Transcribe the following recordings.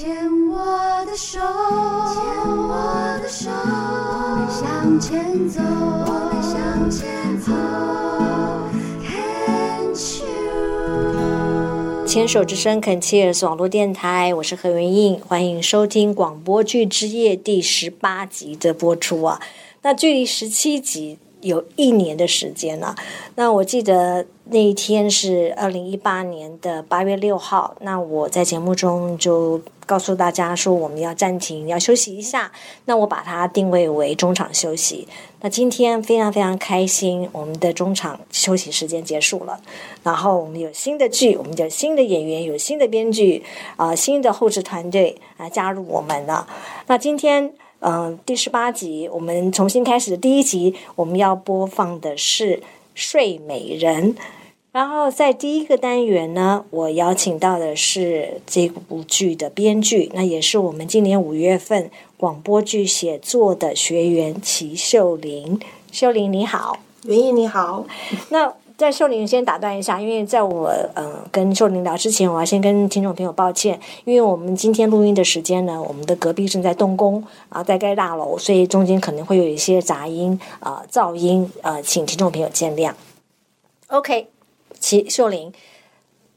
牵我的手，牵我的手，我们向前走，我们向前走。牵手之声 c o n c h e r 网络电台，我是何元印，欢迎收听广播剧之夜第十八集的播出啊。那距离十七集有一年的时间了。那我记得那一天是二零一八年的八月六号，那我在节目中就告诉大家说我们要暂停，要休息一下。那我把它定位为中场休息。那今天非常非常开心，我们的中场休息时间结束了，然后我们有新的剧，我们有新的演员，有新的编剧啊、新的后置团队啊加入我们了。那今天。嗯，第十八集我们重新开始的第一集，我们要播放的是《睡美人》。然后在第一个单元呢，我邀请到的是这部剧的编剧，那也是我们今年五月份广播剧写作的学员齐秀玲。秀玲你好，袁毅你好，那在秀玲先打断一下，因为在我呃跟秀玲聊之前，我要先跟听众朋友抱歉，因为我们今天录音的时间呢，我们的隔壁正在动工啊，在盖大楼，所以中间可能会有一些杂音啊、噪音呃，请听众朋友见谅。OK，齐秀玲，《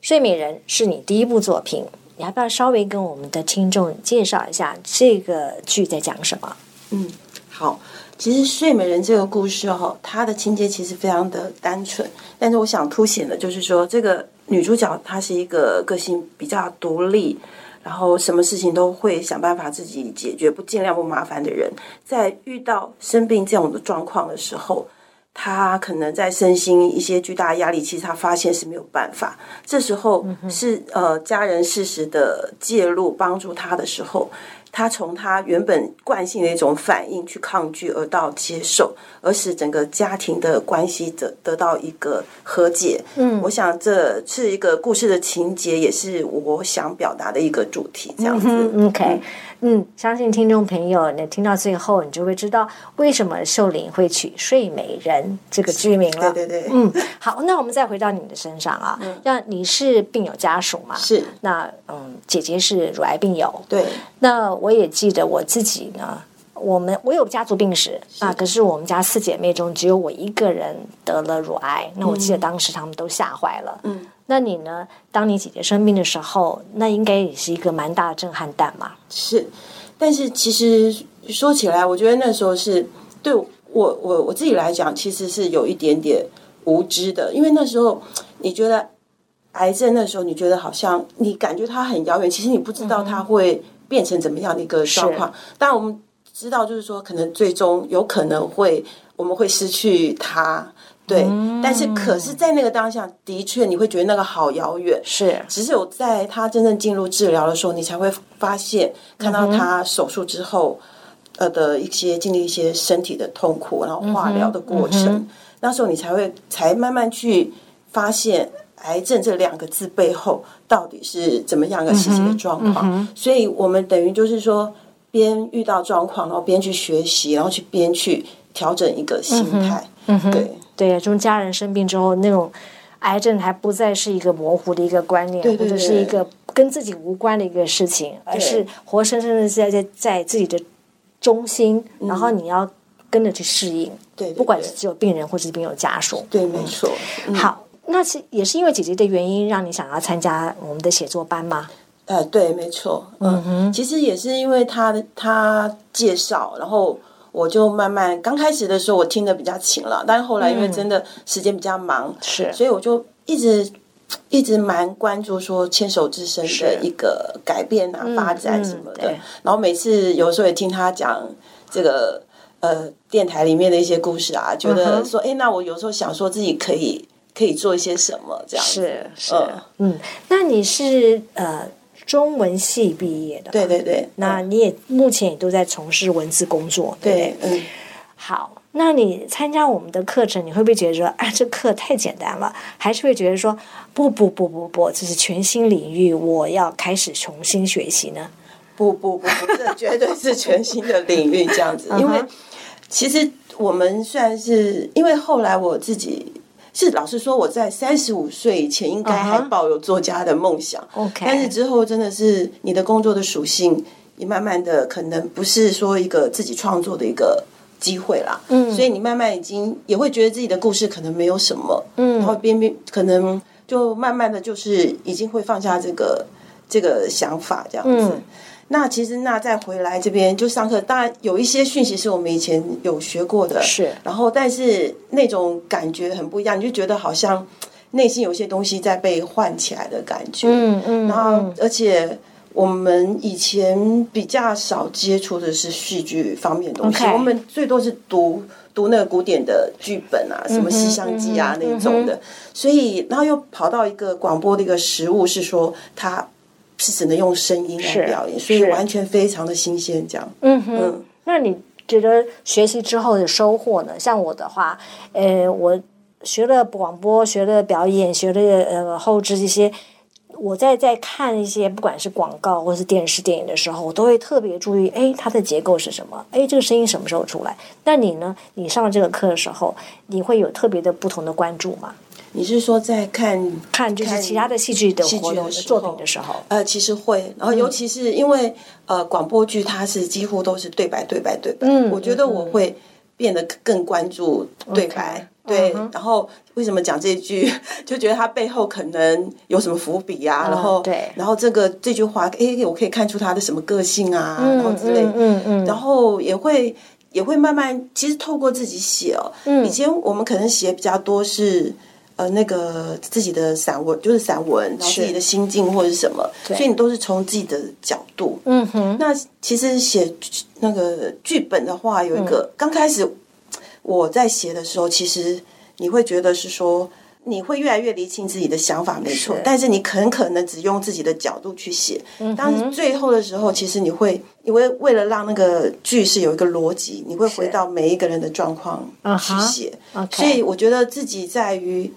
睡美人》是你第一部作品，你要不要稍微跟我们的听众介绍一下这个剧在讲什么？嗯，好。其实《睡美人》这个故事哈，它的情节其实非常的单纯，但是我想凸显的就是说，这个女主角她是一个个性比较独立，然后什么事情都会想办法自己解决，不尽量不麻烦的人。在遇到生病这种的状况的时候，她可能在身心一些巨大的压力，其实她发现是没有办法。这时候是呃家人适时的介入帮助她的时候。他从他原本惯性的一种反应去抗拒，而到接受，而使整个家庭的关系得得到一个和解。嗯我想这是一个故事的情节，也是我想表达的一个主题。这样子，嗯，OK，嗯，相信听众朋友，你听到最后，你就会知道为什么秀玲会取《睡美人》这个剧名了。对对对，嗯，好，那我们再回到你的身上啊，那你是病友家属嘛？是。那嗯，姐姐是乳癌病友，对，那我也记得我自己呢，我们我有家族病史啊，可是我们家四姐妹中只有我一个人得了乳癌。那我记得当时他们都吓坏了。嗯，那你呢？当你姐姐生病的时候，那应该也是一个蛮大的震撼弹嘛。是。但是其实说起来，我觉得那时候是对我我我自己来讲，其实是有一点点无知的，因为那时候你觉得癌症那时候你觉得好像你感觉它很遥远，其实你不知道它会变成怎么样的一个状况。当然我们知道，就是说可能最终有可能会我们会失去他，对。但是可是，在那个当下，的确你会觉得那个好遥远。是，只有在他真正进入治疗的时候，你才会发现，看到他手术之后，呃的一些经历一些身体的痛苦，然后化疗的过程，那时候你才会才慢慢去发现癌症这两个字背后到底是怎么样一个实际的状况。所以我们等于就是说，边遇到状况，然后边去学习，然后去边去调整一个心态。嗯哼，对。对，从家人生病之后，那种癌症还不再是一个模糊的一个观念，对对或者是一个跟自己无关的一个事情，而是活生生的在在在自己的中心，然后你要跟着去适应。嗯对对不管是只有病人或者是病友家属。对，没错。嗯好，那是也是因为姐姐的原因，让你想要参加我们的写作班吗？呃，对，没错，嗯，其实也是因为他的他介绍，然后我就慢慢刚开始的时候我听的比较勤了，但是后来因为真的时间比较忙，是。所以我就一直一直蛮关注说牵手之声的一个改变啊、发展什么的，然后每次有时候也听他讲这个呃电台里面的一些故事啊，觉得说，哎、那我有时候想说自己可以可以做一些什么这样子，是是，嗯。嗯，那你是呃中文系毕业的，对对对，嗯那你也目前也都在从事文字工作，对不对对，嗯。好，那你参加我们的课程，你会不会觉得说，啊，这课太简单了？还是会觉得说，不不不不不，这是全新领域，我要开始重新学习呢？不不不不，这绝对是全新的领域这样子。因为其实我们虽然是因为后来我自己是老实说，我在三十五岁以前应该还抱有作家的梦想。OK 但是之后真的是你的工作的属性，你慢慢的可能不是说一个自己创作的一个机会啦。嗯，所以你慢慢已经也会觉得自己的故事可能没有什么，嗯，然后边边可能就慢慢的就是已经会放下这个这个想法这样子。嗯那其实那再回来这边就上课，当然有一些讯息是我们以前有学过的，是然后但是那种感觉很不一样，你就觉得好像内心有些东西在被唤起来的感觉。嗯嗯，然后而且我们以前比较少接触的是戏剧方面的东西我们最多是读读那个古典的剧本啊，什么《西厢记》啊、嗯那种的。所以然后又跑到一个广播的一个实物，是说它是只能用声音来表演，所以完全非常的新鲜，这样。嗯哼，嗯那你觉得学习之后的收获呢？像我的话，呃，我学了广播，学了表演，学了呃后置这些。我在在看一些不管是广告或是电视电影的时候，我都会特别注意，哎，它的结构是什么？哎，这个声音什么时候出来？那你呢？你上这个课的时候，你会有特别的不同的关注吗？你是说在看看就是其他的戏剧的戏剧活动的作品的时候，呃，其实会，然后尤其是因为、呃广播剧它是几乎都是对白对白对白，嗯我觉得我会变得更关注对白。对，然后为什么讲这句，就觉得他背后可能有什么伏笔啊，然后对。然后这个这句话，哎，我可以看出他的什么个性啊，然后之类，嗯嗯嗯。然后也会也会慢慢，其实透过自己写哦，嗯。以前我们可能写比较多是呃那个自己的散文，就是散文，然后自己的心境或者是什么，所以你都是从自己的角度。嗯哼，那其实写那个剧本的话，有一个、嗯刚开始我在写的时候，其实你会觉得是说。你会越来越理清自己的想法，没错，但是你很可能只用自己的角度去写。嗯但是最后的时候，其实你会，因为为了让那个剧是有一个逻辑，你会回到每一个人的状况去写。OK 所以我觉得自己在于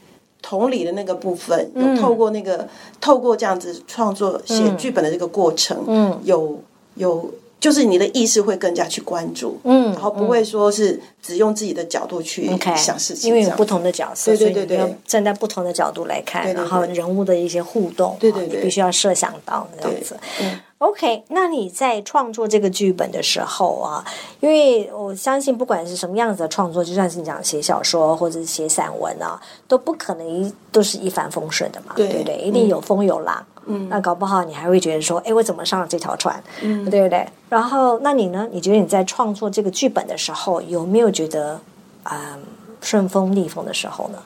同理的那个部分，嗯。有透过那个透过这样子创作写剧本的这个过程，嗯。有有就是你的意识会更加去关注，嗯然后不会说是只用自己的角度去想事情，因为有不同的角色，对对对对所以你要站在不同的角度来看，然后人物的一些互动，对对你必须要设想到这样子。嗯。OK，那你在创作这个剧本的时候啊，因为我相信不管是什么样子的创作，就算是你讲写小说或者是写散文啊，都不可能一都是一帆风顺的嘛，对不对？一定有风有浪。嗯，那搞不好你还会觉得说，哎，我怎么上了这条船？嗯，对不对？然后，那你呢？你觉得你在创作这个剧本的时候，有没有觉得嗯顺风逆风的时候呢？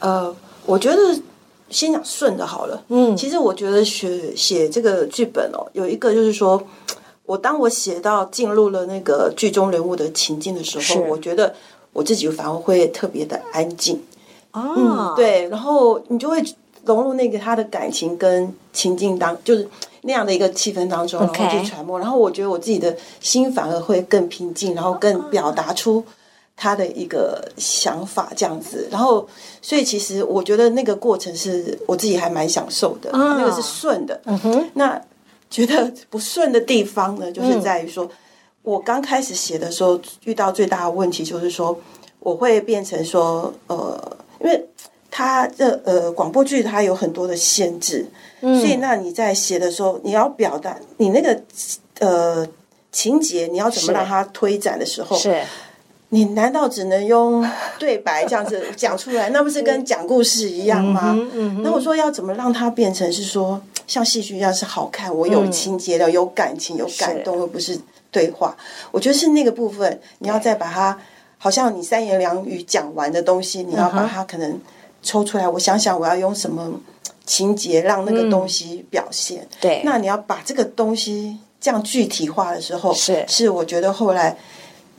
呃，我觉得先讲顺的好了。嗯其实我觉得写写这个剧本哦，有一个就是说，我当我写到进入了那个剧中人物的情境的时候，我觉得我自己反而会特别的安静。哦，嗯，，对，然后你就会融入那个他的感情跟情境当，就是那样的一个气氛当中，然后去揣摩。然后我觉得我自己的心反而会更平静，然后更表达出他的一个想法这样子。然后，所以其实我觉得那个过程是我自己还蛮享受的，啊那个是顺的。嗯哼，那觉得不顺的地方呢，就是在于说，我刚开始写的时候遇到最大的问题就是说，我会变成说，呃，因为它的呃广播剧它有很多的限制，所以那你在写的时候，你要表达你那个呃情节，你要怎么是让它推展的时候，是你难道只能用对白这样子讲出来？那不是跟讲故事一样吗？那我说要怎么让它变成是说像戏剧一样是好看，我有情节的，有感情，有感动，而不是对话。我觉得是那个部分，你要再把它，好像你三言两语讲完的东西，你要把它可能抽出来。我想想，我要用什么情节让那个东西表现？对，那你要把这个东西这样具体化的时候，是是我觉得后来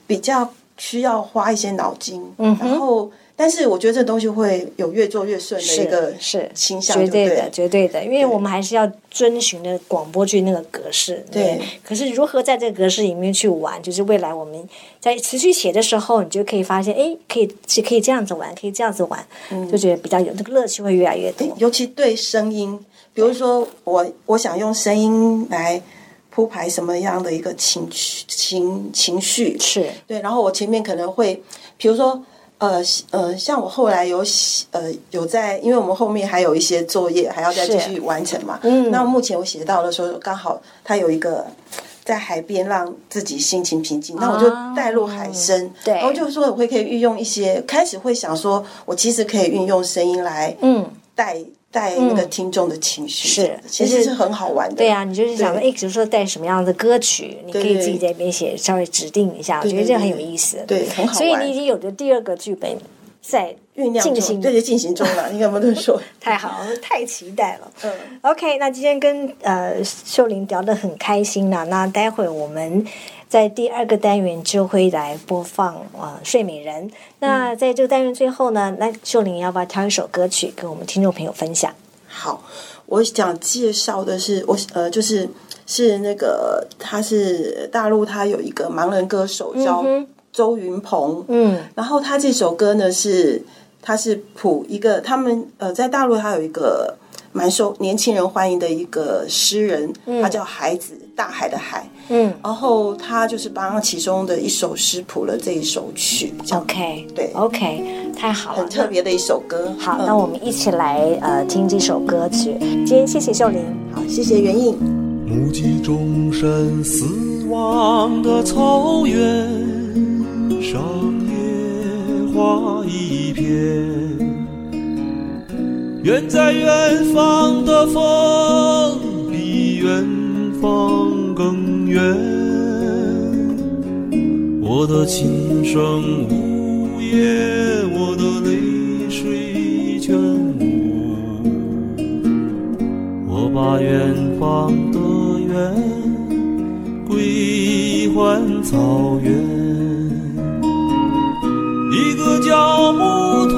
比较需要花一些脑筋，然后但是我觉得这东西会有越做越顺的一个是倾向，绝对的，绝对的，因为我们还是要遵循的广播剧那个格式。对。可是如何在这个格式里面去玩，就是未来我们在持续写的时候，你就可以发现，哎，可以是可以这样子玩，可以这样子玩，就觉得比较有那个乐趣会越来越多。尤其对声音，比如说我我想用声音来铺排什么样的一个情绪情情绪，是。对，然后我前面可能会，比如说呃呃，像我后来有写呃有在，因为我们后面还有一些作业还要再继续完成嘛。嗯那目前我写到的时候，刚好它有一个在海边让自己心情平静，那我就带入海声，啊对然后就是说我会可以运用一些，开始会想说，我其实可以运用声音来嗯，带带那个听众的情绪，是其实是很好玩的。对啊，你就是想说，对哎，比如说带什么样的歌曲，你可以自己在那边写，稍微指定一下，我觉得这很有意思。对，很好玩。所以你已经有着第二个剧本在酝酿中，进行对，就进行中了。你敢不能说？太好了，太期待了。嗯 OK，那今天跟呃秀玲聊得很开心了。那待会我们在第二个单元就会来播放呃睡美人。那在这个单元最后呢，那秀玲要不要挑一首歌曲跟我们听众朋友分享？好，我想介绍的是我呃，就是是那个他是大陆，他有一个盲人歌手叫周云鹏，嗯。然后他这首歌呢是他是谱一个他们呃在大陆他有一个蛮受年轻人欢迎的一个诗人，他叫孩子，大海的海。嗯然后他就是帮其中的一首诗谱了这一首曲，这样，OK，对，OK，太好了，很特别的一首歌。好，嗯那我们一起来呃听这首歌曲。今天谢谢秀玲。好，谢谢袁颖。目击众生死亡的草原上，野花一片。远在远方的风，比远方更远。我的琴声呜咽，我的泪水全无。我把远方的远归还草原，一个叫木头，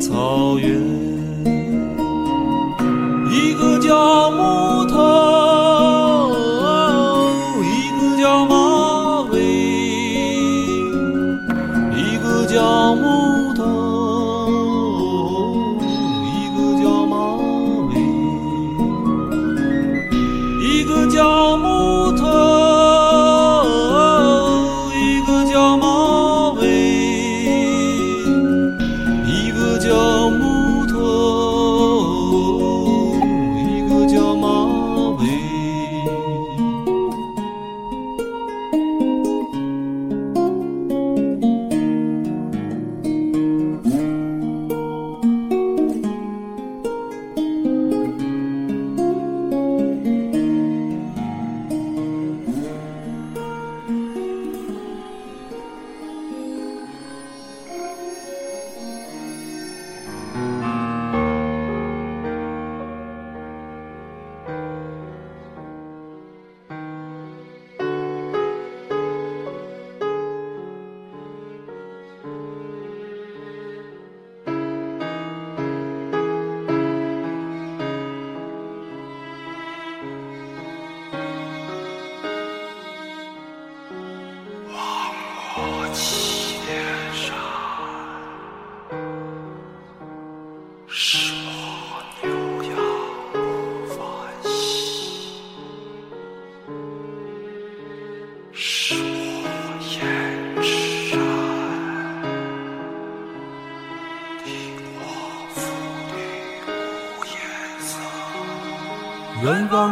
草原，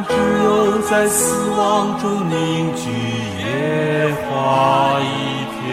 只有在死亡中凝聚野花一片，